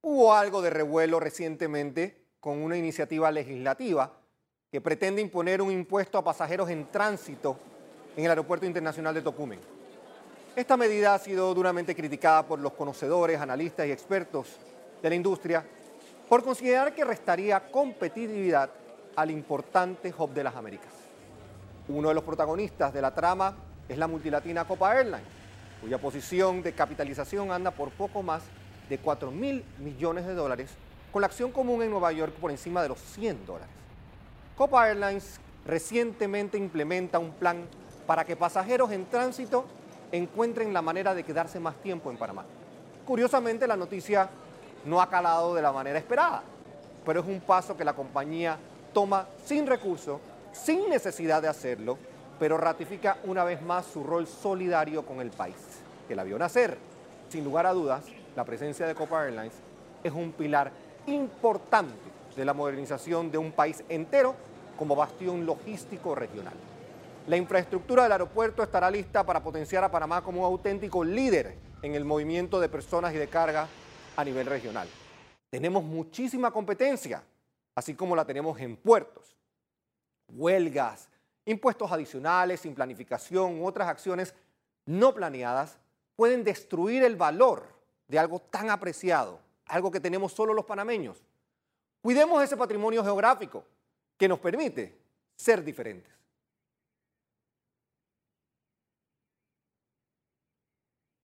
Hubo algo de revuelo recientemente con una iniciativa legislativa que pretende imponer un impuesto a pasajeros en tránsito en el Aeropuerto Internacional de Tocumen. Esta medida ha sido duramente criticada por los conocedores, analistas y expertos de la industria por considerar que restaría competitividad al importante hub de las Américas. Uno de los protagonistas de la trama es la multilatina Copa Airlines, cuya posición de capitalización anda por poco más de 4 mil millones de dólares, con la acción común en Nueva York por encima de los 100 dólares. Copa Airlines recientemente implementa un plan para que pasajeros en tránsito encuentren la manera de quedarse más tiempo en Panamá. Curiosamente, la noticia no ha calado de la manera esperada, pero es un paso que la compañía toma sin recursos, sin necesidad de hacerlo, pero ratifica una vez más su rol solidario con el país, que la vio nacer. Sin lugar a dudas, la presencia de Copa Airlines es un pilar importante de la modernización de un país entero como bastión logístico regional. La infraestructura del aeropuerto estará lista para potenciar a Panamá como un auténtico líder en el movimiento de personas y de carga a nivel regional. Tenemos muchísima competencia, así como la tenemos en puertos. Huelgas, impuestos adicionales, sin planificación otras acciones no planeadas pueden destruir el valor de algo tan apreciado, algo que tenemos solo los panameños. Cuidemos ese patrimonio geográfico que nos permite ser diferentes.